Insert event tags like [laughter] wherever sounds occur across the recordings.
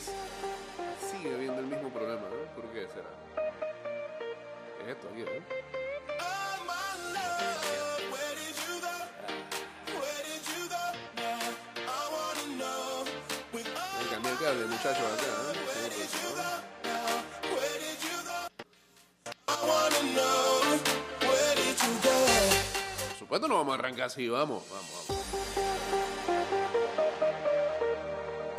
Sigue viendo el mismo programa, ¿no? ¿Por qué será? Es esto aquí. Me cambié el cable, muchachos, acá, ¿eh? Por supuesto no vamos a arrancar así, vamos, vamos, vamos.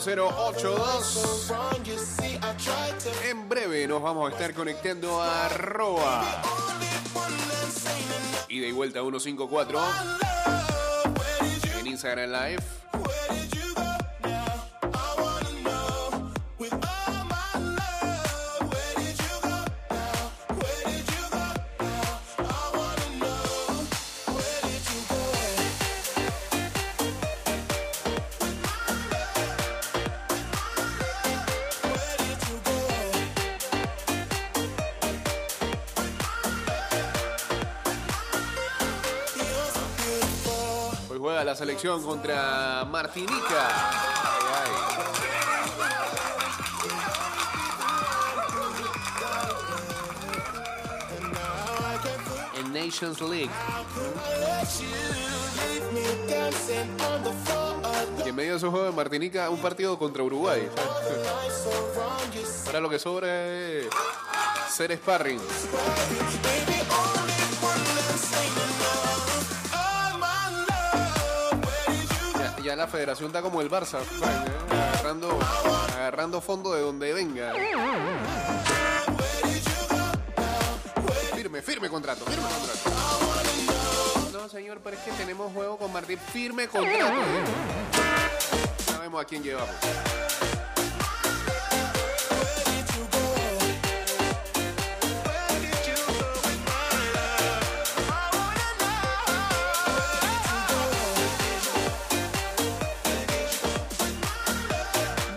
229-0082. So wrong, you see, I tried to. En breve nos vamos a estar conectando a arroba ida y vuelta 154 love. Where did you en Instagram Live. Contra Martinica. En Nations League. Y en medio de esos juegos de Martinica, un partido contra Uruguay. Ahora lo que sobra es ser sparring. La federación está como el Barça, agarrando, agarrando fondo de donde venga. Firme, firme contrato, firme contrato. No, señor, pero es que tenemos juego con Martín. Firme contrato. Sabemos a quién llevamos.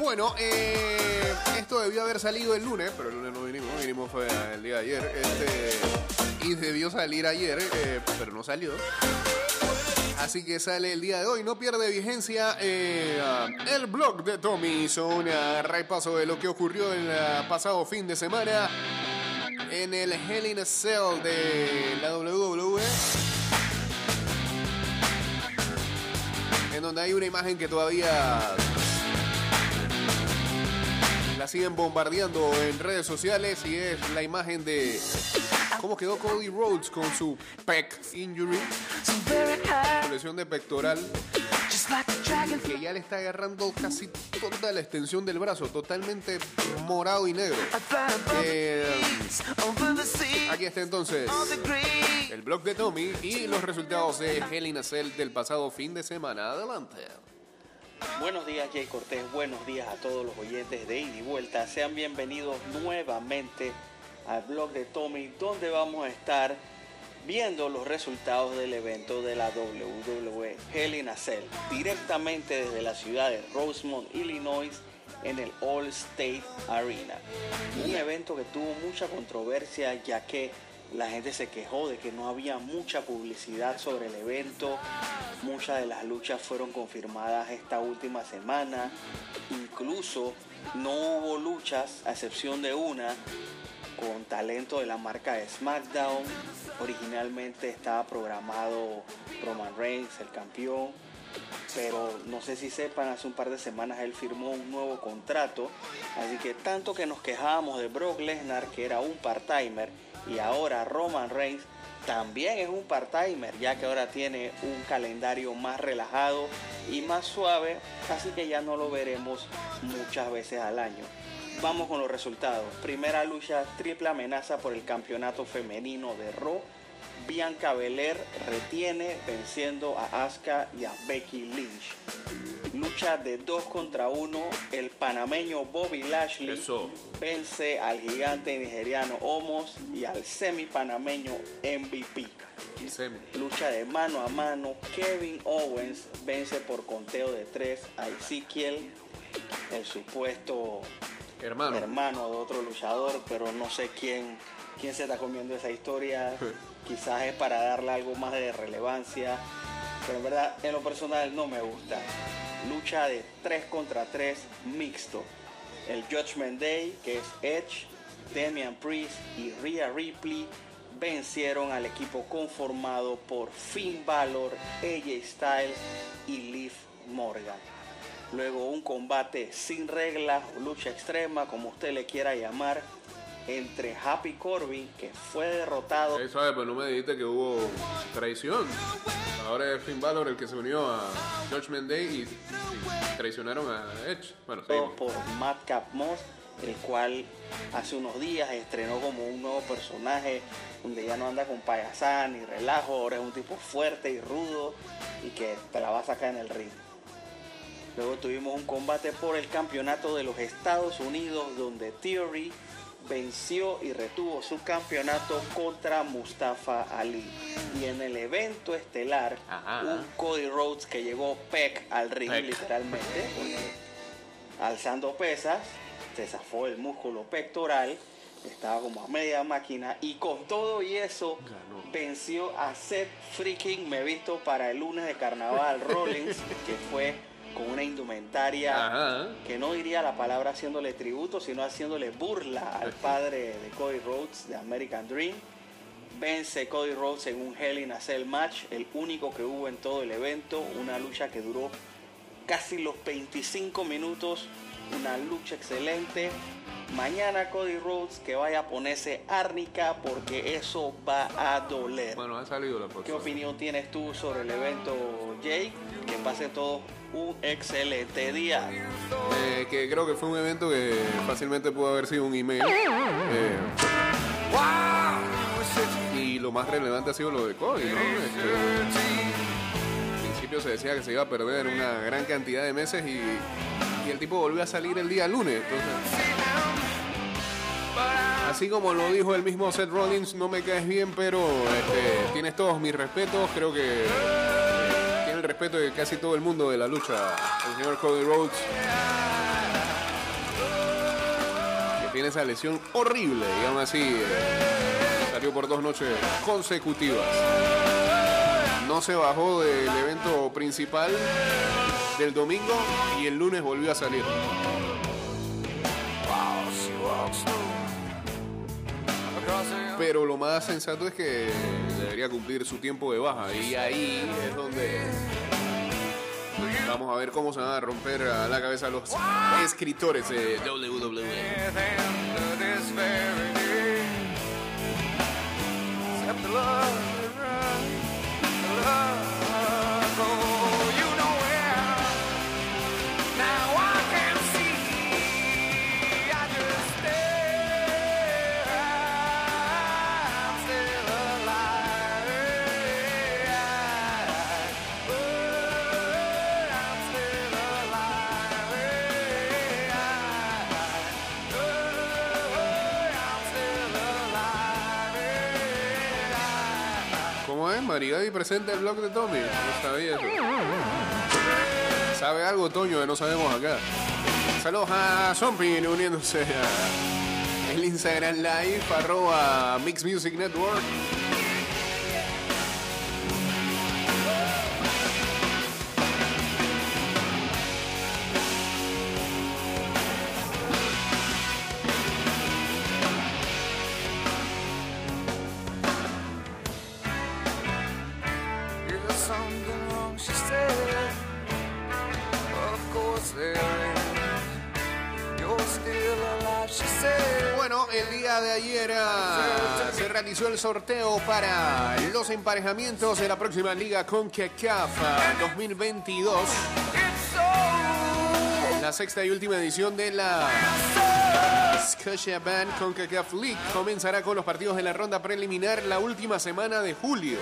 Bueno, eh, esto debió haber salido el lunes, pero el lunes no vinimos, vinimos fue el día de ayer. Este, y debió salir ayer, eh, pero no salió. Así que sale el día de hoy, no pierde vigencia. eh, el blog de Tommy hizo un repaso de lo que ocurrió el pasado fin de semana en el Hell in a Cell de la WWE. En donde hay una imagen que todavía siguen bombardeando en redes sociales y es la imagen de cómo quedó Cody Rhodes con su pec injury, lesión de pectoral, que ya le está agarrando casi toda la extensión del brazo, totalmente morado y negro. Eh, aquí está entonces el blog de Tommy y los resultados de Hell in del pasado fin de semana. Adelante. Buenos días Jay Cortés, buenos días a todos los oyentes de Ida y Vuelta. Sean bienvenidos nuevamente al blog de Tommy, donde vamos a estar viendo los resultados del evento de la WWE Hell in directamente desde la ciudad de Rosemont, Illinois, en el All State Arena. Un evento que tuvo mucha controversia ya que la gente se quejó de que no había mucha publicidad sobre el evento. Muchas de las luchas fueron confirmadas esta última semana. Incluso no hubo luchas, a excepción de una, con talento de la marca SmackDown. Originalmente estaba programado Roman Reigns, el campeón. Pero no sé si sepan, hace un par de semanas él firmó un nuevo contrato. Así que tanto que nos quejábamos de Brock Lesnar, que era un part-timer, y ahora Roman Reigns también es un part-timer, ya que ahora tiene un calendario más relajado y más suave, así que ya no lo veremos muchas veces al año. Vamos con los resultados. Primera lucha, triple amenaza por el campeonato femenino de Raw. Bianca Belair retiene venciendo a Asuka y a Becky Lynch. Lucha de 2 contra 1, el panameño Bobby Lashley Eso. vence al gigante nigeriano Omos y al semi panameño MVP. Semi. Lucha de mano a mano, Kevin Owens vence por conteo de 3 a Ezekiel, el supuesto Hermano. hermano de otro luchador, pero no sé quién, quién se está comiendo esa historia. [laughs] Quizás es para darle algo más de relevancia, pero en verdad en lo personal no me gusta. Lucha de 3 contra 3 mixto. El Judgment Day, que es Edge, Damian Priest y Rhea Ripley, vencieron al equipo conformado por Finn Balor, AJ Styles y Liv Morgan. Luego un combate sin reglas lucha extrema, como usted le quiera llamar, entre Happy Corbin, que fue derrotado Eh, suave, pero no me dijiste que hubo traición. Ahora es Finn Balor el que se unió a Judgment Day y, y traicionaron a Edge. Bueno, seguimos. por Madcap Moss, el cual hace unos días estrenó como un nuevo personaje donde ya no anda con payasán ni relajo, ahora es un tipo fuerte y rudo y que te la va a sacar en el ring. Luego tuvimos un combate por el campeonato de los Estados Unidos donde Theory venció y retuvo su campeonato contra Mustafa Ali. Y en el evento estelar, Ajá. un Cody Rhodes que llegó Peck al ring Peck. literalmente, alzando pesas, se zafó el músculo pectoral, estaba como a media máquina y con todo y eso Ganó. venció a Seth freaking me visto para el lunes de carnaval Rollins, que fue con una indumentaria Ajá. que no diría la palabra haciéndole tributo, sino haciéndole burla al [laughs] padre de Cody Rhodes de American Dream. Vence Cody Rhodes en un Hell in a Cell match, el único que hubo en todo el evento, una lucha que duró casi los 25 minutos, una lucha excelente. Mañana Cody Rhodes que vaya a ponerse árnica porque eso va a doler. Bueno, ha salido la ¿Qué próxima. opinión tienes tú sobre el evento, Jake? Que pase todo un excelente día. Eh, que creo que fue un evento que fácilmente pudo haber sido un email. Eh, y lo más relevante ha sido lo de Cody, ¿no? Este, al principio se decía que se iba a perder una gran cantidad de meses y, el tipo volvió a salir el día lunes. Entonces, así como lo dijo el mismo Seth Rollins, no me caes bien, pero este, tienes todos mis respetos. Creo que respeto de casi todo el mundo de la lucha, el señor Cody Rhodes. Que tiene esa lesión horrible y aún así eh, salió por dos noches consecutivas. No se bajó del evento principal del domingo y el lunes volvió a salir. Pero lo más sensato es que debería cumplir su tiempo de baja y ahí es donde vamos a ver cómo se van a romper a la cabeza los escritores de. WWE. ¿Cómo es? Marigadi presenta el blog de Tommy. No sabía. ¿Sabe algo, Toño, que no sabemos acá? Saludos a Zombie uniéndose a el Instagram Live, arroba Mix Music Network. Ah, el sorteo para los emparejamientos de la próxima liga con CACAF 2022. La sexta y última edición de la Scotiabank CONCACAF League comenzará con los partidos de la ronda preliminar la última semana de julio.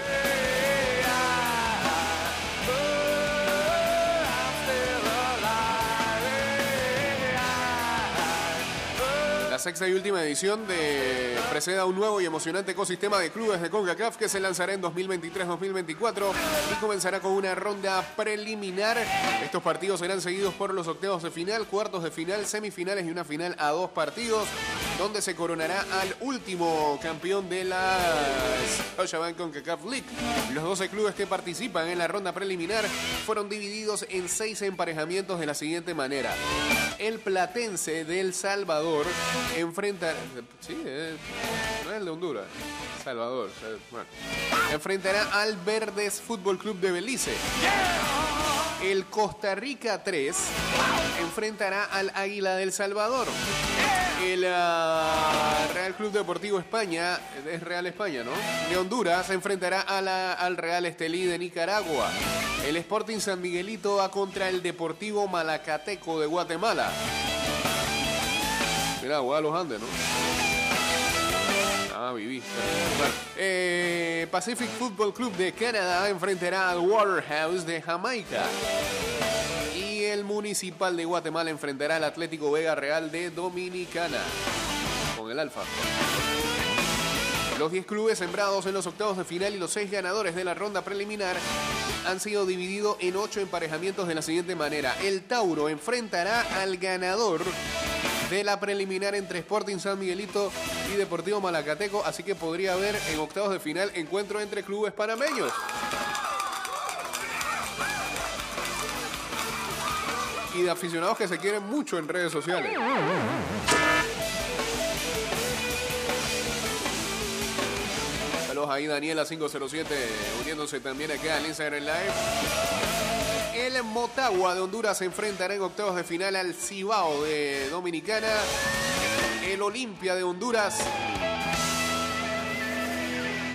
La sexta y última edición de precede a un nuevo y emocionante ecosistema de clubes de CONCACAF que se lanzará en 2023-2024 y comenzará con una ronda preliminar. Estos partidos serán seguidos por los octavos de final, cuartos de final, semifinales y una final a dos partidos, donde se coronará al último campeón de la Scotiabank CONCACAF League. Los 12 clubes que participan en la ronda preliminar fueron divididos en seis emparejamientos de la siguiente manera. El Platense del Salvador enfrenta. Sí, eh, es el de Honduras. Salvador. bueno. Enfrentará al Verdes Fútbol Club de Belice. El Costa Rica 3 enfrentará al Águila del Salvador. El ah, Real Club Deportivo España, es Real España, ¿no? De Honduras enfrentará a la- al Real Estelí de Nicaragua. El Sporting San Miguelito va contra el Deportivo Malacateco de Guatemala. Mira, a los Andes, ¿no? Eh, Pacific Football Club de Canadá enfrentará al Waterhouse de Jamaica. Y el Municipal de Guatemala enfrentará al Atlético Vega Real de Dominicana. Con el Alfa. Los 10 clubes sembrados en los octavos de final y los 6 ganadores de la ronda preliminar han sido divididos en 8 emparejamientos de la siguiente manera. El Tauro enfrentará al ganador de la preliminar entre Sporting San Miguelito y Deportivo Malacateco, así que podría haber en octavos de final encuentro entre clubes panameños. Y de aficionados que se quieren mucho en redes sociales. Saludos ahí Daniela507 uniéndose también acá al Instagram Live. El Motagua de Honduras se enfrentará en octavos de final al Cibao de Dominicana. El Olimpia de Honduras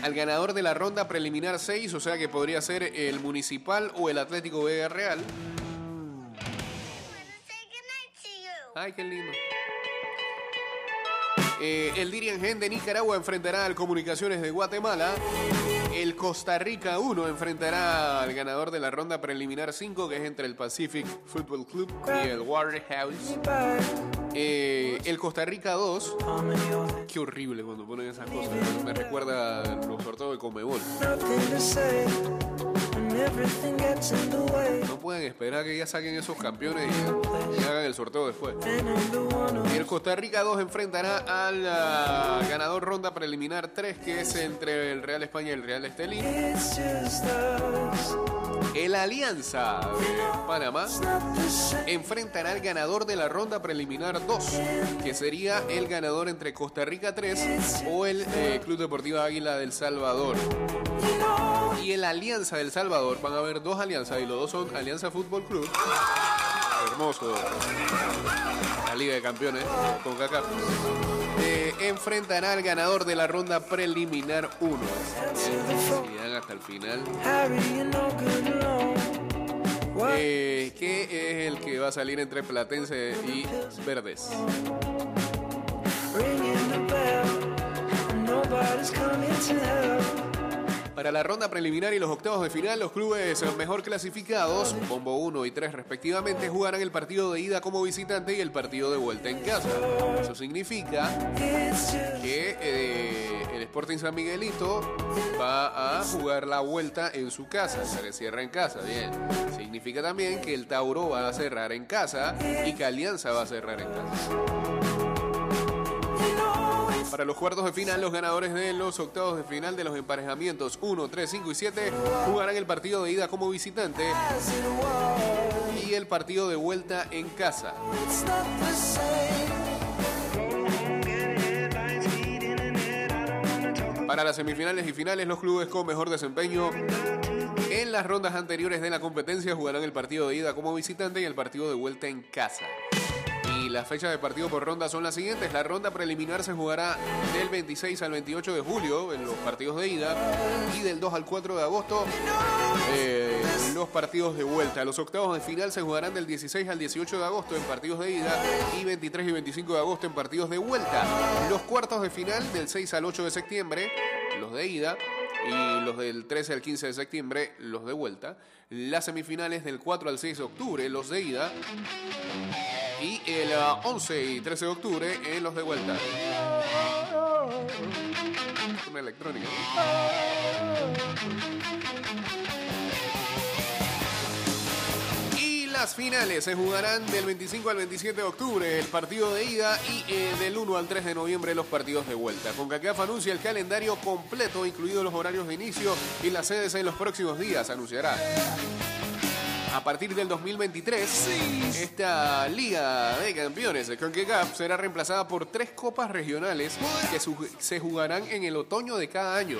al ganador de la ronda preliminar 6, o sea que podría ser el Municipal o el Atlético Vega Real. Ay, qué lindo. Eh, el Dirian Gen de Nicaragua enfrentará al Comunicaciones de Guatemala. El Costa Rica 1 enfrentará al ganador de la ronda preliminar 5, que es entre el Pacific Football Club y el Waterhouse. Eh, el Costa Rica 2, qué horrible cuando ponen esas cosas. Me recuerda los sorteos de Comebol. No pueden esperar que ya saquen esos campeones y, y hagan el sorteo después. El Costa Rica 2 enfrentará al ah, ganador ronda preliminar 3, que es entre el Real España y el Real Estelí. El Alianza de Panamá enfrentará al ganador de la ronda preliminar 2, que sería el ganador entre Costa Rica 3 o el eh, Club Deportivo Águila del Salvador. Y el Alianza del Salvador, van a haber dos alianzas y los dos son Alianza Fútbol Club. Hermoso. La Liga de Campeones con Kaká. Eh, enfrentará al ganador de la ronda preliminar 1. Si llegan hasta el final. Eh, que es el que va a salir entre Platense y Verdes. Para la ronda preliminar y los octavos de final, los clubes mejor clasificados, Bombo 1 y 3 respectivamente, jugarán el partido de ida como visitante y el partido de vuelta en casa. Eso significa que eh, el Sporting San Miguelito va a jugar la vuelta en su casa, se cierra en casa, bien. Significa también que el Tauro va a cerrar en casa y que Alianza va a cerrar en casa. Para los cuartos de final, los ganadores de los octavos de final de los emparejamientos 1, 3, 5 y 7 jugarán el partido de ida como visitante y el partido de vuelta en casa. Para las semifinales y finales, los clubes con mejor desempeño en las rondas anteriores de la competencia jugarán el partido de ida como visitante y el partido de vuelta en casa. Y las fechas de partido por ronda son las siguientes. La ronda preliminar se jugará del 26 al 28 de julio en los partidos de ida y del 2 al 4 de agosto eh, los partidos de vuelta. Los octavos de final se jugarán del 16 al 18 de agosto en partidos de ida y 23 y 25 de agosto en partidos de vuelta. Los cuartos de final del 6 al 8 de septiembre, los de ida y los del 13 al 15 de septiembre, los de vuelta. Las semifinales del 4 al 6 de octubre, los de ida. Y el ah, 11 y 13 de octubre en los de vuelta. Una electrónica. Y las finales se jugarán del 25 al 27 de octubre, el partido de ida, y eh, del 1 al 3 de noviembre los partidos de vuelta. Con CACAF anuncia el calendario completo, incluidos los horarios de inicio y las sedes en los próximos días, anunciará. A partir del 2023, esta Liga de Campeones de CONCACAF será reemplazada por tres copas regionales que se jugarán en el otoño de cada año.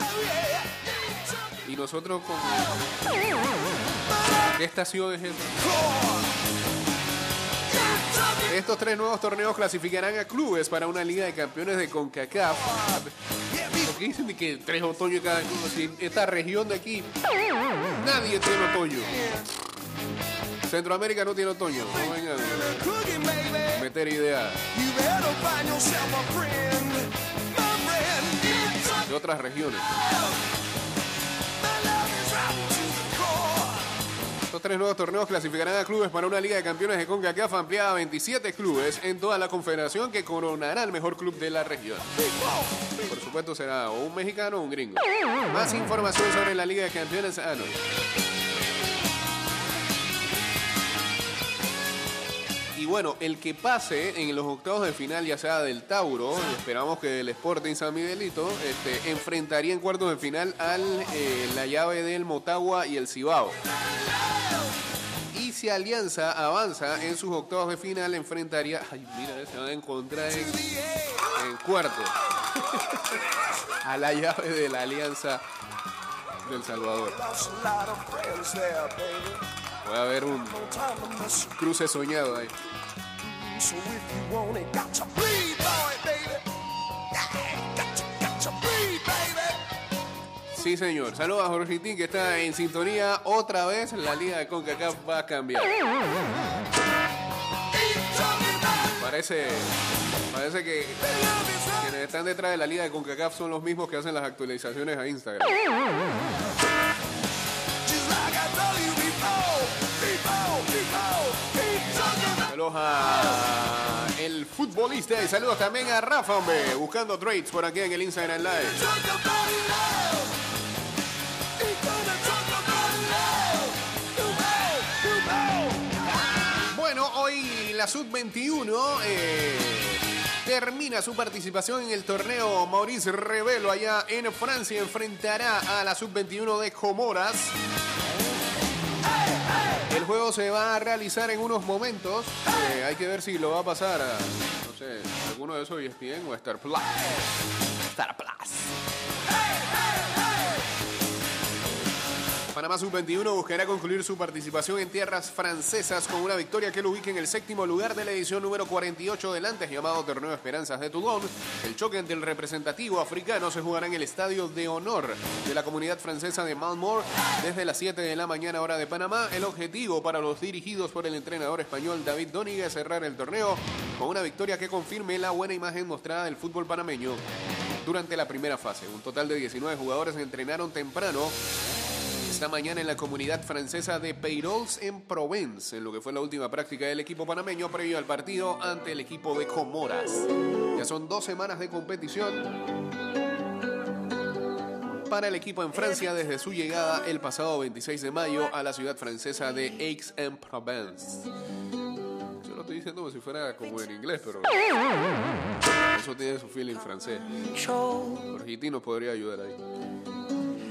Y nosotros con... ¿Qué estación es esta? Estos tres nuevos torneos clasificarán a clubes para una Liga de Campeones de CONCACAF. ¿Por qué dicen que tres otoños cada uno? Si esta región de aquí, nadie tiene otoño. Centroamérica no tiene otoño. No vengan Cooking, baby. a meter ideas de otras regiones. Estos tres nuevos torneos clasificarán a clubes para una Liga de Campeones de CONCACAF ampliada a 27 clubes en toda la confederación que coronará el mejor club de la región. Por supuesto será o un mexicano o un gringo. Más información sobre la Liga de Campeones. Ah, bueno, el que pase en los octavos de final, ya sea del Tauro, esperamos que del Sporting San Miguelito, este, enfrentaría en cuartos de final al eh, la llave del Motagua y el Cibao. Y si Alianza avanza en sus octavos de final, enfrentaría. Ay, mira, se van a encontrar en, en cuarto. a la llave de la Alianza del Salvador. Puede haber un cruce soñado ahí. Sí, señor. Saludos a Jorgitín que está en sintonía. Otra vez la liga de CONCACAF va a cambiar. Parece, parece que quienes están detrás de la liga de CONCACAF son los mismos que hacen las actualizaciones a Instagram. A el futbolista y saludos también a Rafa, hombre, buscando trades por aquí en el Instagram Live. Bueno, hoy la Sub-21 eh, termina su participación en el torneo Maurice Revelo allá en Francia. Enfrentará a la Sub-21 de Comoras. El juego se va a realizar en unos momentos. Eh, hay que ver si lo va a pasar a, no sé, alguno de esos ESPN o Star Plus. Star Plus. Panamá Sub-21 buscará concluir su participación en tierras francesas con una victoria que lo ubique en el séptimo lugar de la edición número 48 del antes llamado Torneo Esperanzas de Toulon. El choque ante el representativo africano se jugará en el Estadio de Honor de la comunidad francesa de Malmore desde las 7 de la mañana hora de Panamá. El objetivo para los dirigidos por el entrenador español David Doniga es cerrar el torneo con una victoria que confirme la buena imagen mostrada del fútbol panameño durante la primera fase. Un total de 19 jugadores entrenaron temprano esta mañana en la comunidad francesa de Peyrols en Provence, en lo que fue la última práctica del equipo panameño previo al partido ante el equipo de Comoras. Ya son dos semanas de competición para el equipo en Francia desde su llegada el pasado 26 de mayo a la ciudad francesa de Aix-en-Provence. Yo lo estoy diciendo como si fuera como en inglés, pero eso tiene su feeling francés. Jorgiti nos podría ayudar ahí.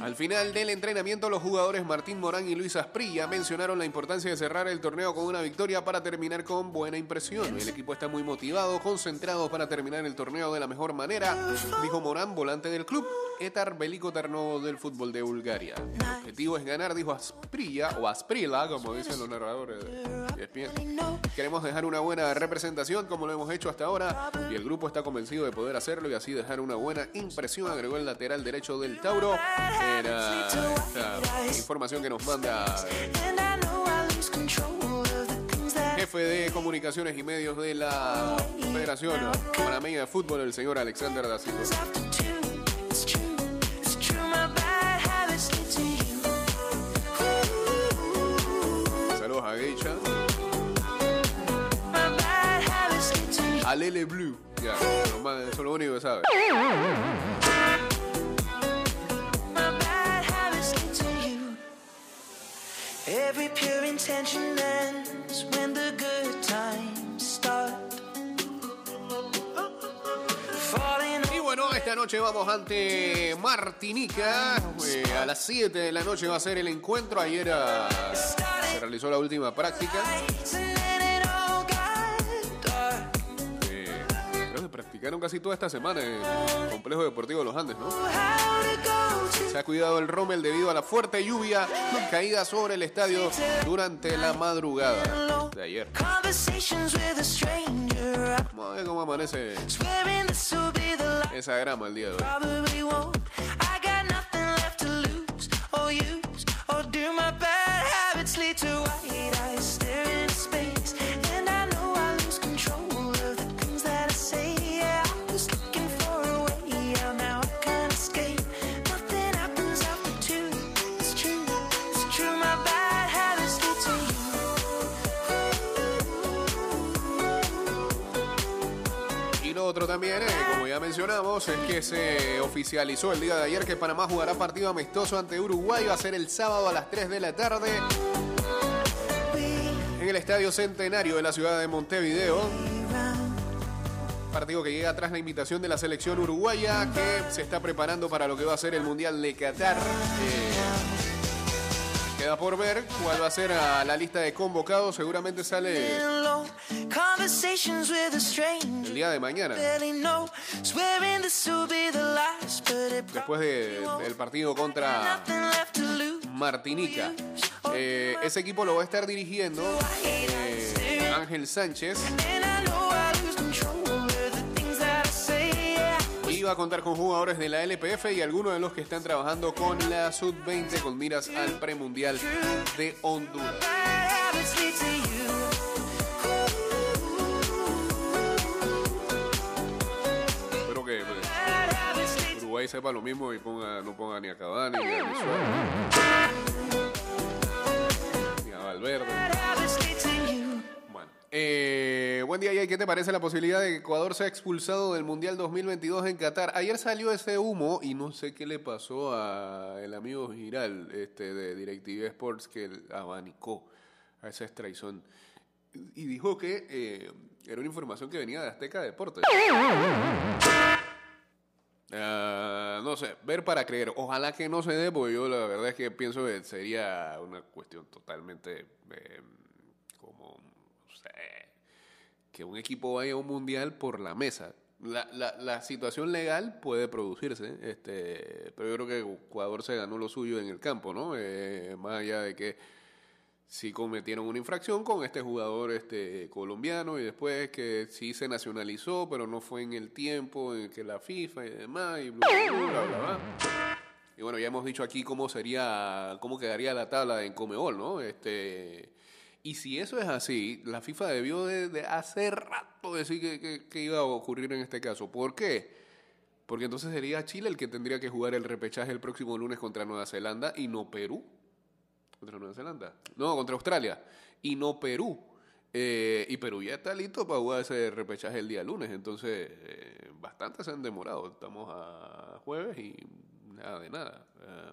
Al final del entrenamiento, los jugadores Martín Morán y Luis Asprilla mencionaron la importancia de cerrar el torneo con una victoria para terminar con buena impresión. El equipo está muy motivado, concentrado para terminar el torneo de la mejor manera, dijo Morán, volante del club, Etar Bélico Tarnovo del fútbol de Bulgaria. El objetivo es ganar, dijo Asprilla, o Asprila, como dicen los narradores de ESPN. Queremos dejar una buena representación como lo hemos hecho hasta ahora y el grupo está convencido de poder hacerlo y así dejar una buena impresión, agregó el lateral derecho del Tauro. Información que nos manda jefe de comunicaciones y medios de la Federación Panameña de Fútbol, el señor Alexander da. Saludos a Geisha. A Lele Blue. Ya, eso es lo único que sabe. Every pure intention ends when the good times start. Y bueno, esta noche vamos ante Martinica. Eh, a las 7 de la noche va a ser el encuentro. Ayer ah, se realizó la última práctica. Practicaron casi toda esta semana en el Complejo Deportivo de los Andes, ¿no? To to Se ha cuidado el Rommel debido a la fuerte lluvia caída sobre el estadio durante la madrugada de ayer. Vamos a ver cómo amanece esa grama el día de hoy. Won't. También, eh, como ya mencionamos, es que se oficializó el día de ayer que Panamá jugará partido amistoso ante Uruguay. Va a ser el sábado a las 3 de la tarde en el Estadio Centenario de la ciudad de Montevideo. Partido que llega tras la invitación de la selección uruguaya que se está preparando para lo que va a ser el Mundial de Qatar. Eh, queda por ver cuál va a ser a la lista de convocados. Seguramente sale Alone. Conversations with a stranger. el día de mañana. Después de- del partido contra. Martinica. Eh, ese equipo lo va a estar dirigiendo eh, Ángel Sánchez y va a contar con jugadores de la LPF y algunos de los que están trabajando con la Sub-20 con miras al premundial de Honduras. Uruguay sepa lo mismo y no ponga ni a Cavani ni a Valverde. eh, buen día, Jay. ¿Qué te parece la posibilidad de que Ecuador sea expulsado del Mundial 2022 en Qatar? Ayer salió ese humo y no sé qué le pasó a el amigo Giral este, de DirecTV Sports que abanicó a esa extraición y dijo que eh, era una información que venía de Azteca Deportes. Ah, no sé, ver para creer. Ojalá que no se dé, porque yo la verdad es que pienso que sería una cuestión totalmente eh, como, no sé, que un equipo vaya a un mundial por la mesa. La, la, la situación legal puede producirse, este, pero yo creo que Ecuador se ganó lo suyo en el campo, ¿no? Eh, más allá de que sí cometieron una infracción con este jugador este colombiano y después que sí se nacionalizó, pero no fue en el tiempo en que la FIFA y demás y bla bla bla, bla. Y bueno, ya hemos dicho aquí cómo sería, cómo quedaría la tabla en Comebol, ¿no? Este y si eso es así, la FIFA debió de, de hace rato decir que, que- que iba a ocurrir en este caso. ¿Por qué? Porque entonces sería Chile el que tendría que jugar el repechaje el próximo lunes contra Nueva Zelanda y no Perú contra Nueva Zelanda. No, contra Australia. Y no Perú. Eh, y Perú ya está listo para jugar ese repechaje el día lunes. Entonces, eh, bastante se han demorado. Estamos a jueves y nada de nada. Eh,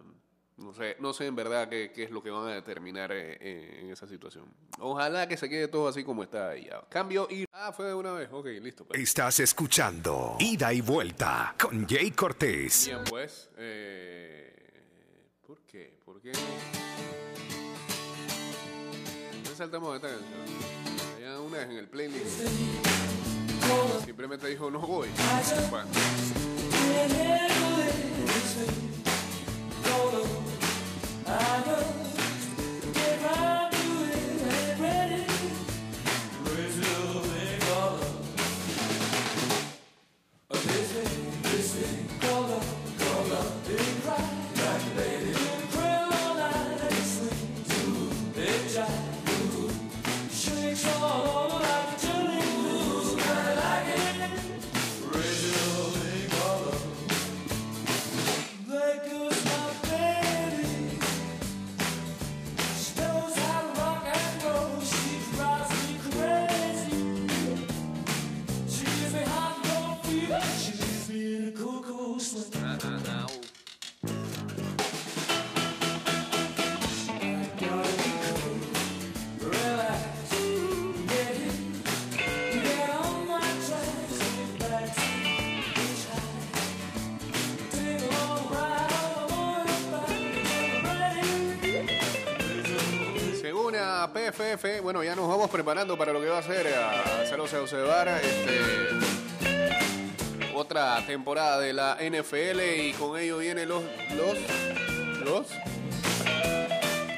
no sé, no sé en verdad qué, qué es lo que van a determinar eh, eh, en esa situación. Ojalá que se quede todo así como está ahí. ya. Cambio y... Ah, fue de una vez. Ok, listo. pues. Estás escuchando Ida y Vuelta con Jay Cortés. Bien, pues. ¿Por qué? ¿Por qué saltamos esta canción? Había una en el playlist. Simplemente dijo no voy. Bueno, bueno, ya nos vamos preparando para lo que va a ser a Cerro Bar, este, otra temporada de la NFL y con ello vienen los, los, los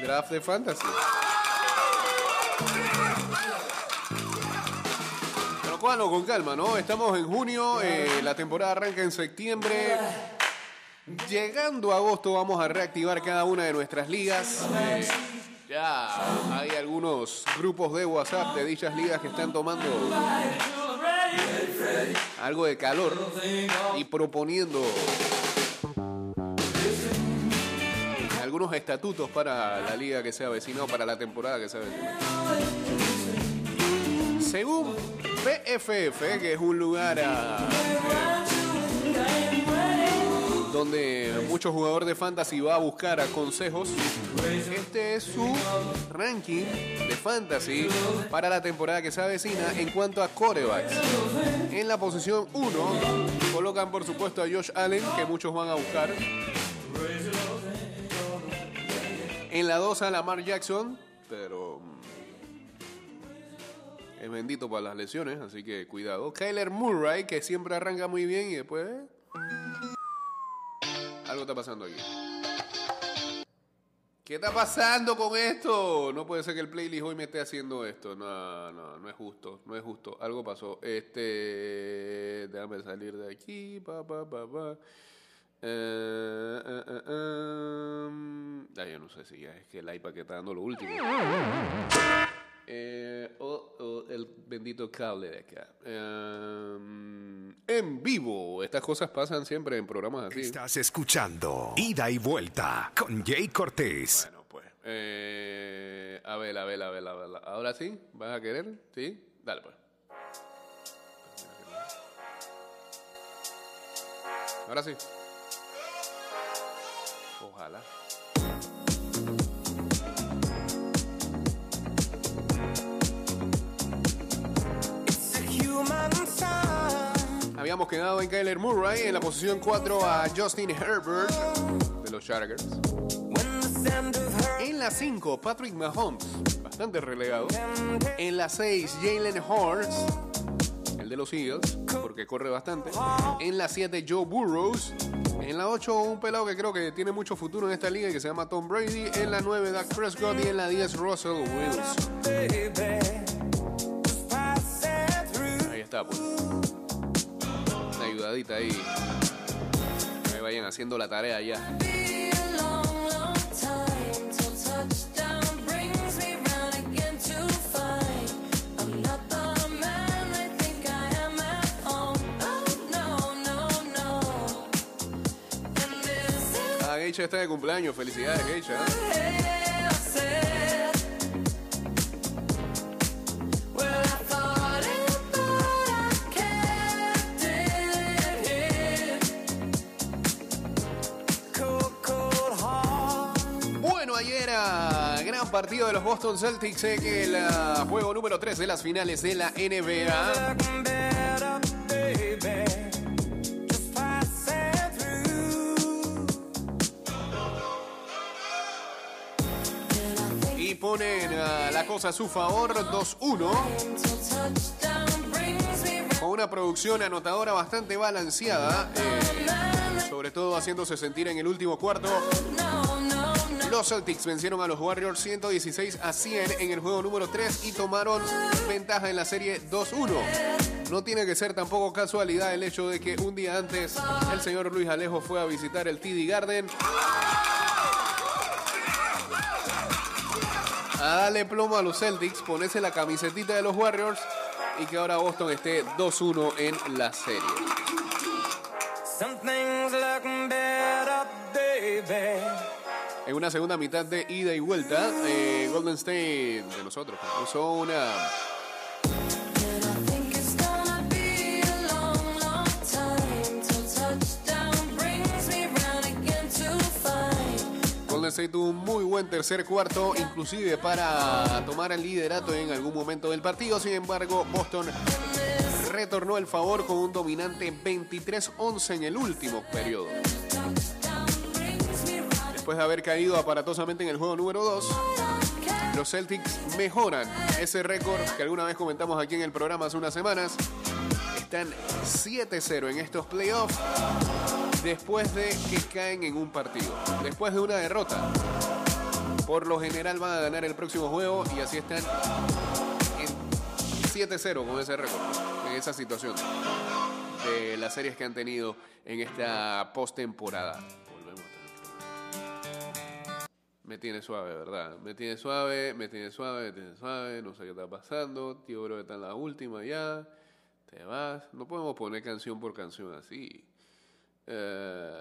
draft de fantasy. Pero cuándo, con calma, ¿no? Estamos en junio, eh, la temporada arranca en septiembre. Llegando a agosto vamos a reactivar cada una de nuestras ligas. Eh, ya hay algunos grupos de WhatsApp de dichas ligas que están tomando algo de calor y proponiendo algunos estatutos para la liga que se avecina o para la temporada que se avecina. Según PFF, que es un lugar ah, donde muchos jugadores de fantasy va a buscar a consejos. Este es su ranking de fantasy para la temporada que se avecina en cuanto a corebacks. En la posición 1 colocan por supuesto a Josh Allen, que muchos van a buscar. En la 2 a Lamar Jackson, pero mm, es bendito para las lesiones, así que cuidado. Kyler Murray, que siempre arranca muy bien y después... algo está pasando aquí. ¿Qué está pasando con esto? No puede ser que el playlist hoy me esté haciendo esto. No, no, no es justo. No es justo. Algo pasó. Este. Déjame salir de aquí. Pa, pa. Eh, eh, eh, em. Yo no sé si ya es que el iPad que está dando lo último. Eh, o- o el bendito cable de acá. Em, en vivo. Estas cosas pasan siempre en programas así. Estás escuchando Ida y Vuelta con Jay Cortés. Bueno, pues. Eh, a ver, a ver, a ver, a ver. ¿Ahora sí? ¿Vas a querer? ¿Sí? Dale, pues. Ahora sí. Ojalá. Habíamos quedado en Kyler Murray en la posición 4 a Justin Herbert de los Chargers. En la 5, Patrick Mahomes, bastante relegado. En la 6, Jalen Hurts, el de los Eagles, porque corre bastante. En la 7, Joe Burrows. En la 8, un pelado que creo que tiene mucho futuro en esta liga y que se llama Tom Brady. En la 9, Dak Prescott. Y en la 10, Russell Wilson. Ahí está, pues. Una ayudadita ahí. Que vayan haciendo la tarea ya. Be a long, long time till touchdown partido de los Boston Celtics en el ah, juego número 3 de las finales de la NBA. Through. ponen ah, la cosa a su favor 2-1 con una producción anotadora bastante balanceada, eh, sobre todo haciéndose sentir en el último cuarto. Los Celtics vencieron a los Warriors 116 a 100 en el juego número 3 y tomaron ventaja en la serie 2-1. No tiene que ser tampoco casualidad el hecho de que un día antes el señor Luis Alejo fue a visitar el TD Garden a darle plomo a los Celtics, ponerse la camisetita de los Warriors y que ahora Boston esté 2-1 en la serie. Something's looking better, baby. En una segunda mitad de ida y vuelta, eh, Golden State de nosotros usó una Golden State tuvo un muy buen tercer cuarto, inclusive para tomar el liderato en algún momento del partido. Sin embargo, Boston retornó el favor con un dominante 23-11 en el último periodo. Después de haber caído aparatosamente en el juego número 2, los Celtics mejoran ese récord que alguna vez comentamos aquí en el programa hace unas semanas. Están 7-0 en estos playoffs después de que caen en un partido, después de una derrota. Por lo general van a ganar el próximo juego y así están en 7-0 con ese récord, en esa situación de las series que han tenido en esta postemporada. Me tiene suave, ¿verdad? Me tiene suave, me tiene suave, me tiene suave, no sé qué está pasando. Tío Bro está en la última ya. Te vas. No podemos poner canción por canción así. Eh,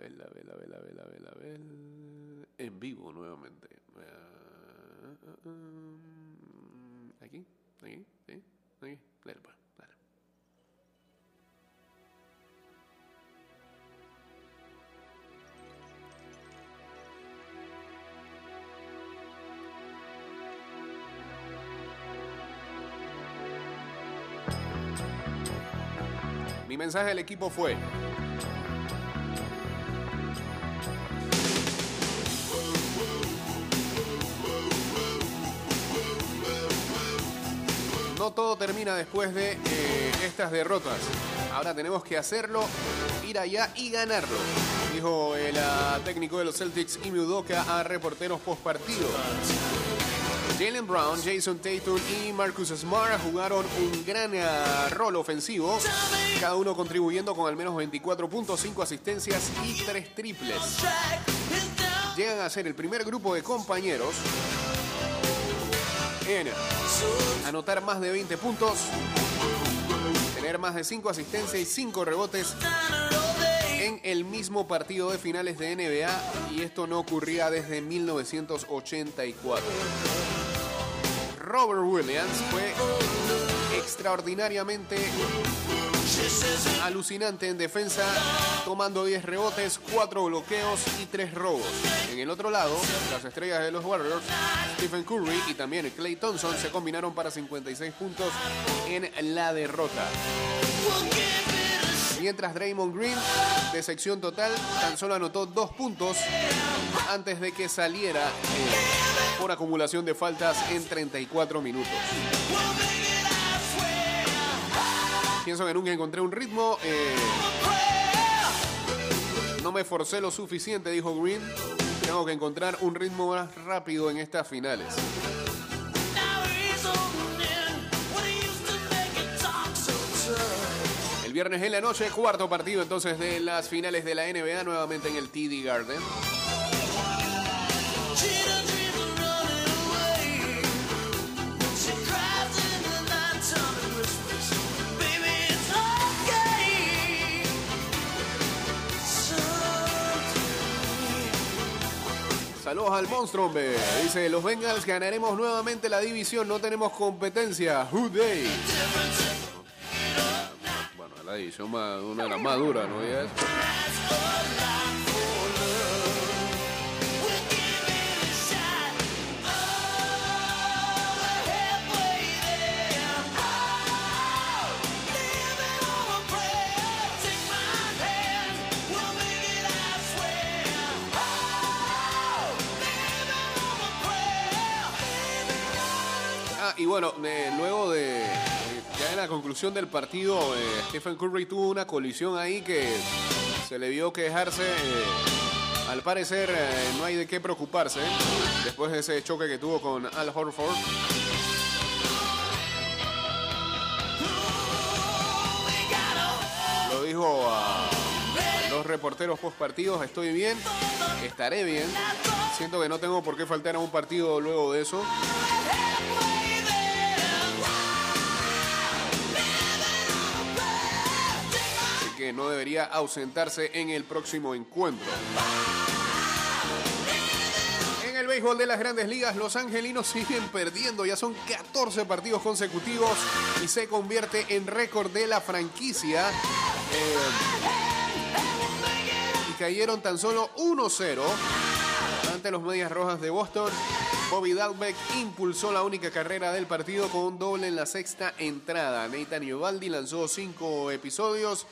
vela, vela, vela, vela, vela, vela. En vivo nuevamente. Eh, Aquí, aquí, sí, aquí. Dale, Mi mensaje al equipo fue. No todo termina después de eh, estas derrotas. Ahora tenemos que hacerlo, ir allá y ganarlo. Dijo el ah, técnico de los Celtics, Imi Udoka, a reporteros post partido. Jalen Brown, Jason Tatum y Marcus Smart jugaron un gran ah, rol ofensivo, cada uno contribuyendo con al menos 24 puntos, 5 asistencias y 3 triples. Llegan a ser el primer grupo de compañeros en anotar más de 20 puntos, tener más de 5 asistencias y 5 rebotes en el mismo partido de finales de NBA y esto no ocurría desde 1984. Robert Williams fue extraordinariamente alucinante en defensa, tomando 10 rebotes, 4 bloqueos y 3 robos. En el otro lado, las estrellas de los Warriors, Stephen Curry y también Clay Thompson se combinaron para 56 puntos en la derrota. Mientras Draymond Green, de sección total, tan solo anotó dos puntos antes de que saliera eh, por acumulación de faltas en 34 minutos. Pienso que nunca encontré un ritmo. eh, no me forcé lo suficiente, dijo Green. Tengo que encontrar un ritmo más rápido en estas finales. Viernes en la noche, cuarto partido entonces de las finales de la NBA, nuevamente en el TD Garden. Saludos al monstruo, hombre. Dice, los Bengals ganaremos nuevamente la división, no tenemos competencia. Who they? la división más, una de las más duras, ¿no? Y es... Ah, y bueno, eh, luego de eh, la conclusión del partido, eh, Stephen Curry tuvo una colisión ahí que se le vio quejarse. eh, al parecer eh, no hay de qué preocuparse después de ese choque que tuvo con Al Horford. Lo dijo a los reporteros post partidos, estoy bien, estaré bien. Siento que no tengo por qué faltar a un partido luego de eso. No debería ausentarse en el próximo encuentro. En el béisbol de las grandes ligas, los angelinos [laughs] siguen perdiendo. Ya son 14 partidos consecutivos y se convierte en récord de la franquicia. Eh, y cayeron tan solo 1-0 ante los Medias Rojas de Boston. Bobby Dalbeck impulsó la única carrera del partido con un doble en la sexta entrada. Nathan Iovaldi lanzó cinco episodios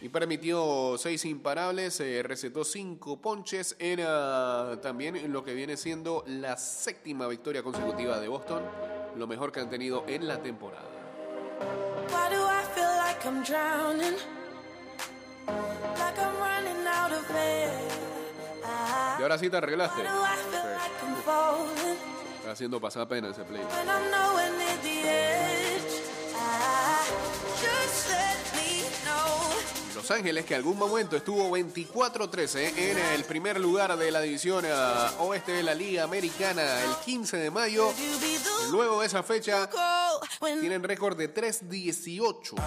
y permitió seis imparables, eh, recetó cinco ponches. Era también lo que viene siendo la séptima victoria consecutiva de Boston, lo mejor que han tenido en la temporada. Y ahora sí te arreglaste. Sí. Está haciendo pasar pena ese play. Los Ángeles, que algún momento estuvo 24-13 en el primer lugar de la división ah, oeste de la Liga Americana el 15 de mayo. Luego de esa fecha, tienen récord de 3-18. I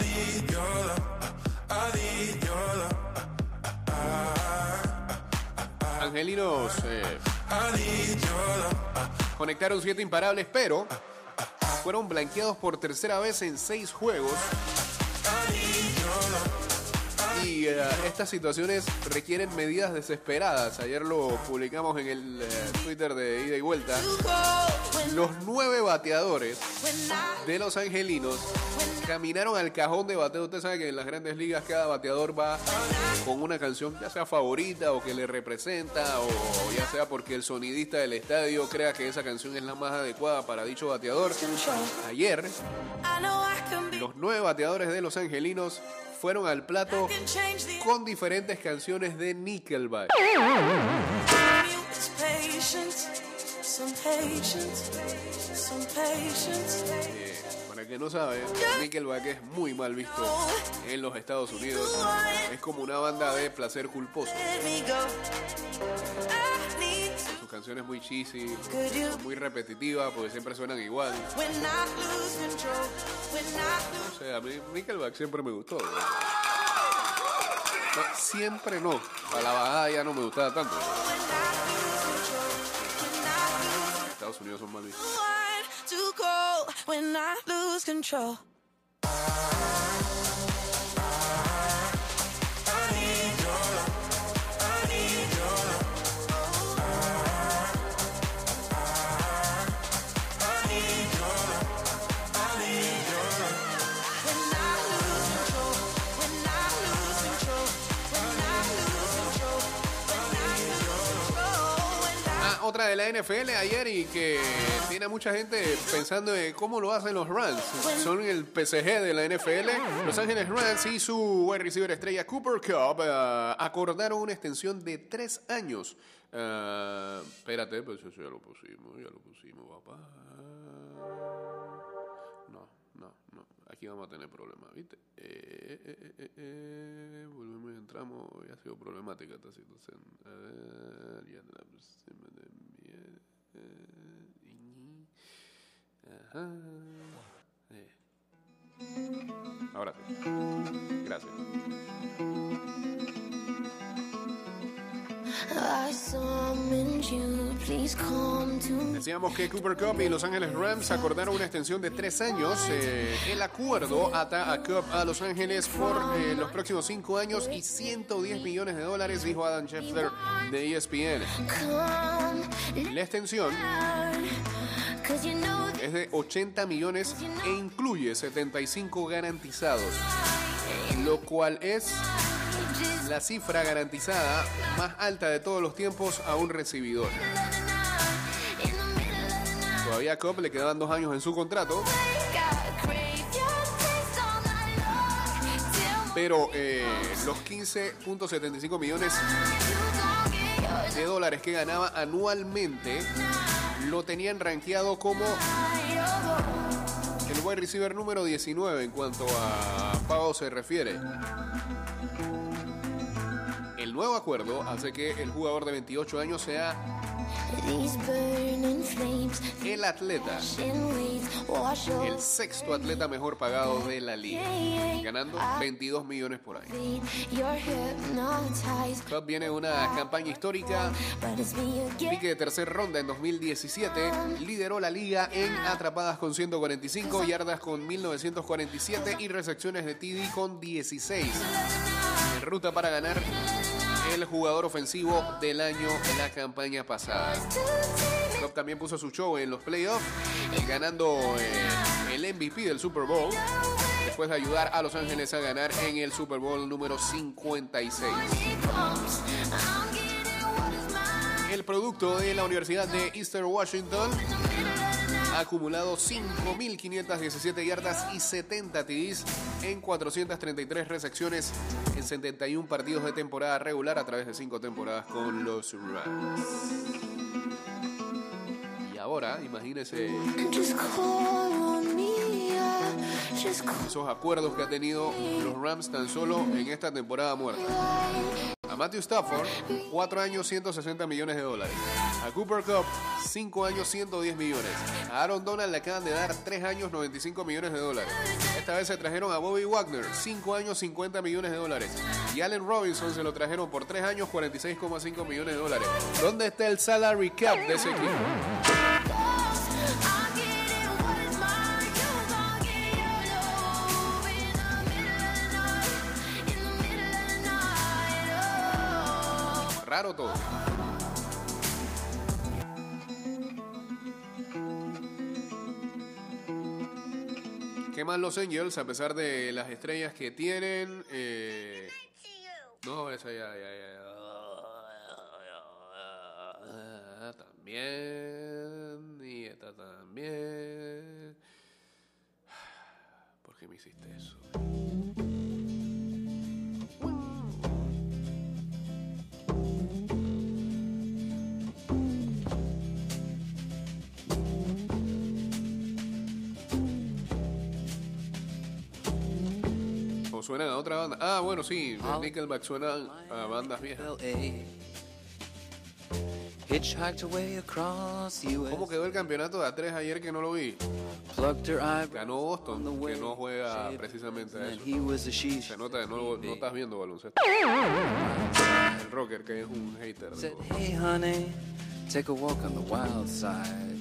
need your love. I need your love. Angelinos eh, conectaron siete imparables, pero fueron blanqueados por tercera vez en seis juegos. Eh, estas situaciones requieren medidas desesperadas. Ayer lo publicamos en el eh, Twitter de ida y vuelta. Los nueve bateadores de los angelinos caminaron al cajón de bateo. Usted sabe que en las grandes ligas cada bateador va con una canción ya sea favorita o que le representa o ya sea porque el sonidista del estadio crea que esa canción es la más adecuada para dicho bateador. Ayer los nueve bateadores de los angelinos fueron al plato con diferentes canciones de Nickelback. Eh, para que no sabe, Nickelback es muy mal visto en los Estados Unidos. Es como una banda de placer culposo. To. Sus canciones muy cheesy, muy repetitivas porque siempre suenan igual. when I lose control? When I lose O sea, a mí Nickelback siempre me gustó. ¿no? No, siempre no. A la bajada ya no me gustaba tanto. Estados Unidos son mal la NFL ayer y que tiene mucha gente pensando en cómo lo hacen los Rams. Son el PSG de la NFL. Los Ángeles Rams y su wide receiver estrella Cooper Cup ah, acordaron una extensión de tres años. Ah, espérate, pues eso ya lo pusimos, ya lo pusimos, papá. Vamos a tener problemas, ¿viste? Eh, eh, eh, volvemos y entramos. Ya ha sido problemática esta situación. A ver, ya la y- Ajá. Ahora sí. Gracias. Decíamos que Cooper Cup y Los Ángeles Rams acordaron una extensión de tres años. Eh, el acuerdo ata a Cup a Los Ángeles por eh, los próximos cinco años y 110 millones de dólares, dijo Adam Schefter de ESPN. La extensión es de 80 millones e incluye 75 garantizados, lo cual es la cifra garantizada más alta de todos los tiempos a un recibidor. Todavía a Cobb le quedaban dos años en su contrato, pero eh, los 15.75 millones de dólares que ganaba anualmente lo tenían rankeado como el wide receiver número 19 en cuanto a pago se refiere. El nuevo acuerdo hace que el jugador de 28 años sea el atleta, el sexto atleta mejor pagado de la liga, ganando 22 millones por año. Cobb viene una campaña histórica, pique de tercer ronda en 2017, lideró la liga en atrapadas con 145, yardas con 1947 y recepciones de TD con 16. En ruta para ganar el jugador ofensivo del año en la campaña pasada. Cobb también puso su show en los playoffs, eh, ganando eh, el MVP del Super Bowl, después de ayudar a Los Ángeles a ganar en el Super Bowl número 56. El producto de la Universidad de Eastern Washington ha acumulado 5.517 yardas y 70 TDs en 433 recepciones en 71 partidos de temporada regular a través de 5 temporadas con los Rams. Y ahora, imagínense esos acuerdos que ha tenido los Rams tan solo en esta temporada muerta. A Matthew Stafford, 4 años, 160 millones de dólares. A Cooper Cup, 5 años, 110 millones. A Aaron Donald le acaban de dar 3 años, 95 millones de dólares. Esta vez se trajeron a Bobby Wagner, 5 años, 50 millones de dólares. Y Allen Robinson se lo trajeron por 3 años, 46,5 millones de dólares. ¿Dónde está el salary cap de ese equipo? Todo. ¿Qué más los Angels, a pesar de las estrellas que tienen? eh, No, esa ya, ya. ya. También. Y esta también. ¿Por qué me hiciste eso? ¿O suenan a otra banda? Ah, bueno, sí. Nickelback suenan a bandas viejas. ¿Cómo quedó el campeonato de A3 ayer que no lo vi? Ganó on Boston, que no juega precisamente a eso. Se nota que no, no estás viendo baloncesto. El rocker, que es un hater. de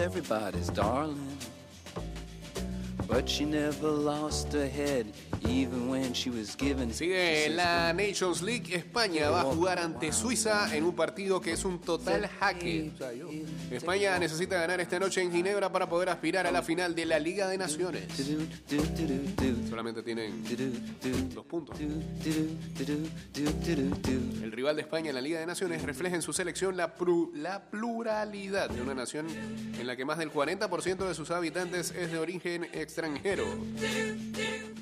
everybody's darling. But she never lost her head, even when she was given. Sigue la Nations League. España va a jugar ante Suiza en un partido que es un total jaque. O sea, yo- España necesita ganar esta noche en Ginebra para poder aspirar a la final de la Liga de Naciones. Solamente tienen dos puntos. El rival de España en la Liga de Naciones refleja en su selección la, pru- la pluralidad de una nación en la que más del 40% de sus habitantes es de origen extranjero.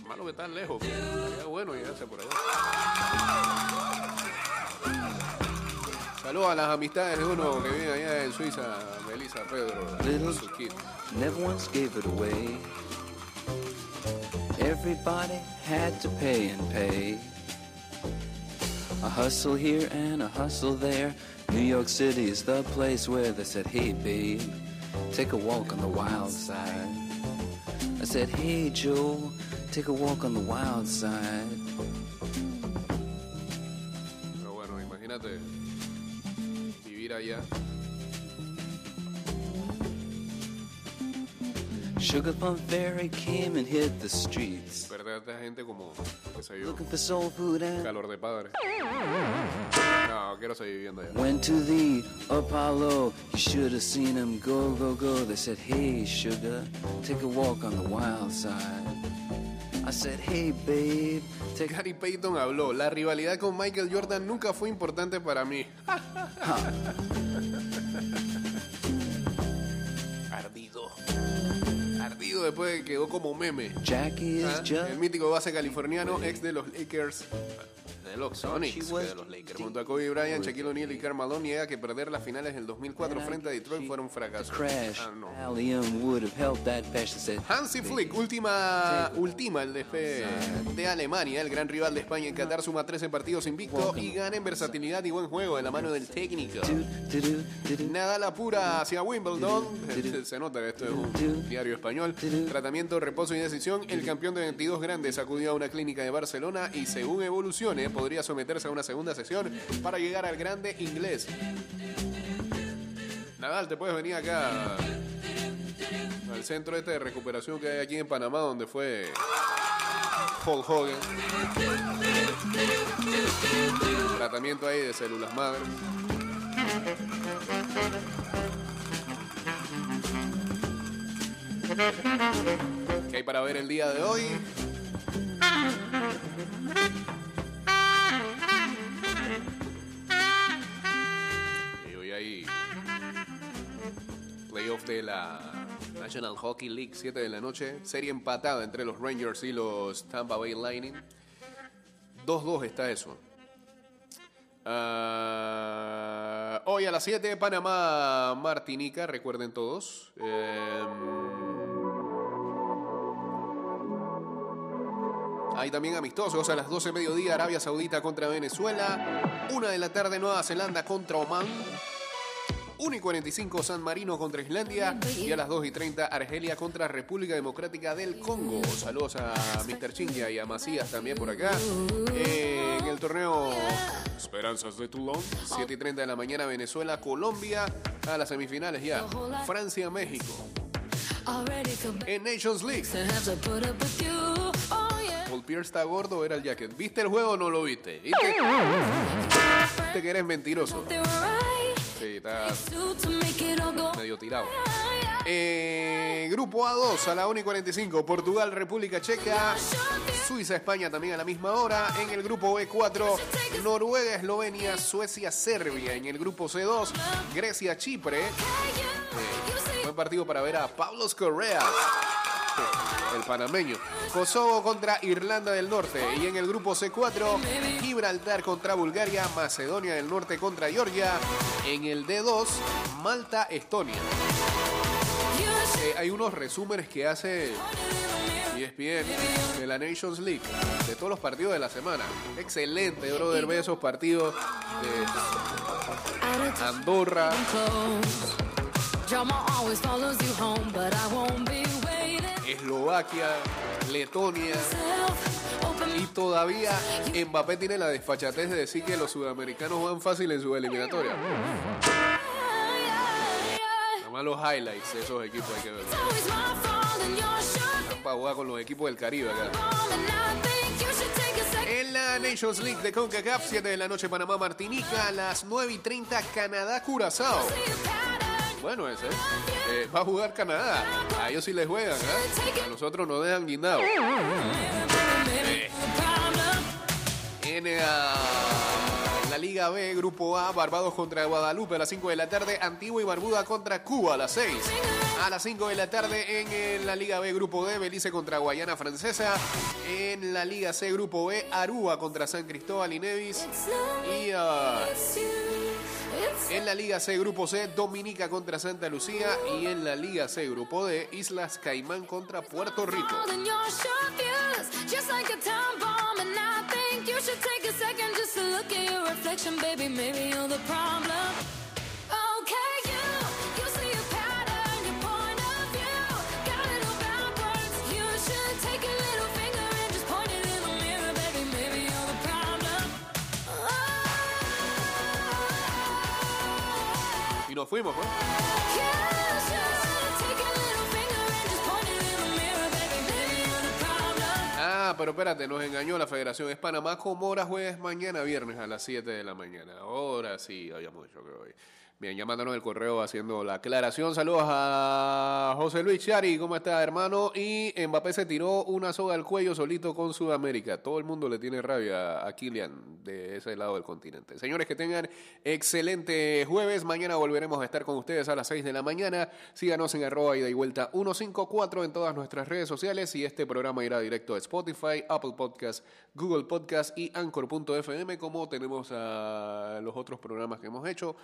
Malo que lejos. Sería bueno llegarse por allá. Saludos a las amistades de uno que vive allá en Suiza, Melissa, Pedro, Little- su kid. Never once gave it away. Everybody had to pay and pay. A hustle here and a hustle there. New York City is the place where they said, hey babe, take a walk on the wild side. I said, hey Joe, take a walk on the wild side. Pero bueno, imagínate vivir allá. Sugar Plum Fairy came and hit the streets. Trata gente como, qué sé yo, Looking for soul food and calor de padre. No, quiero seguir viviendo allá. went to the Apollo. You should have seen them go, go, go. They said, Hey, sugar, take a walk on the wild side. I said, Hey, babe, take [laughs] Gary Payton habló, la rivalidad con Michael Jordan nunca fue importante para mí. [laughs] Ardido. Ardido después de que quedó como meme. Jackie is ¿ah? just. El mítico base californiano, ex de los Lakers. De los Sonics, de los Lakers. Junto a Kobe Bryant, Shaquille O'Neal y Carmelo niega que perder las finales del 2004 frente a Detroit fueron un fracaso. Crash. Ah, no. Hansi Flick, última, última el de, de Alemania, el gran rival de España en Qatar, suma 13 partidos invicto y gana en versatilidad y buen juego de la mano del técnico. Nadal apura hacia Wimbledon. Se nota que esto es un diario español. Tratamiento, reposo y decisión. El campeón de 22 grandes acudió a una clínica de Barcelona y según evolucione podría someterse a una segunda sesión para llegar al grande inglés. Nadal, te puedes venir acá al centro este de recuperación que hay aquí en Panamá donde fue Hulk Hogan. Tratamiento ahí de células madre. ¿Qué hay para ver el día de hoy? Playoff de la National Hockey League, 7 de la noche. Serie empatada entre los Rangers y los Tampa Bay Lightning. 2-2 está eso. Ah, hoy a las 7, Panamá, Martinica, recuerden todos. Em, hay también amistosos a las 12 mediodía, Arabia Saudita contra Venezuela. 1 de la tarde, Nueva Zelanda contra Oman. 1 y 45 San Marino contra Islandia y a las 2 y 30 Argelia contra República Democrática del Congo. Saludos a Mr. Chingia y a Macías también por acá. En el torneo Esperanzas de Toulon, 7 y 30 de la mañana Venezuela, Colombia a las semifinales ya. Francia, México. En Nations League. Paul Pierce está gordo, era el jacket. ¿Viste el juego o no lo viste? ¿Viste? ¿Viste que eres mentiroso? Sí, está medio tirado. Eh, grupo A2 a la 1 y 45. Portugal, República Checa. Suiza, España también a la misma hora. En el grupo B4, Noruega, Eslovenia, Suecia, Serbia. En el grupo C2, Grecia, Chipre. Eh, buen partido para ver a Pablos Correa. El panameño. Kosovo contra Irlanda del Norte. Y en el grupo C4, Gibraltar contra Bulgaria, Macedonia del Norte contra Georgia. En el D2, Malta, Estonia. Eh, hay unos resúmenes que hace ESPN de la Nations League, de todos los partidos de la semana. Excelente, brother, ver esos partidos de Andorra, Eslovaquia, Letonia. Y todavía Mbappé tiene la desfachatez de decir que los sudamericanos van fácil en su eliminatoria. Nada más los highlights de esos equipos hay que ver. Para jugar con los equipos del Caribe acá. En la Nations League de CONCACAF, 7 de la noche Panamá Martinica, a las 9 y 30 Canadá Curazao. Bueno ese, eh, va a jugar Canadá. A ellos sí les juegan, ¿eh? A nosotros nos dejan guindados. Eh. En la Liga B, Grupo A, Barbados contra Guadalupe a las 5 de la tarde, Antigua y Barbuda contra Cuba a las 6. A las 5 de la tarde en, eh, la Liga B, Grupo D, Belice contra Guayana Francesa. En la Liga C, Grupo B, Aruba contra San Cristóbal y Nevis. Y ah, en la Liga C, Grupo C, Dominica contra Santa Lucía. Y en la Liga C, Grupo D, Islas Caimán contra Puerto Rico. The problem. Ah, pero espérate, nos engañó la Federación. Es Panamá Comora jueves mañana viernes a las 7 de la mañana. Ahora sí, habíamos dicho que hoy. Bien, ya mándanos el correo haciendo la aclaración. Saludos a José Luis Chari, ¿cómo está, hermano? Y Mbappé se tiró una soga al cuello solito con Sudamérica. Todo el mundo le tiene rabia a Kylian de ese lado del continente. Señores, que tengan excelente jueves. Mañana volveremos a estar con ustedes a las 6 de la mañana. Síganos en arroba ida y vuelta 154 en todas nuestras redes sociales y este programa irá directo a Spotify, Apple Podcast, Google Podcast y Anchor.fm como tenemos a los otros programas que hemos hecho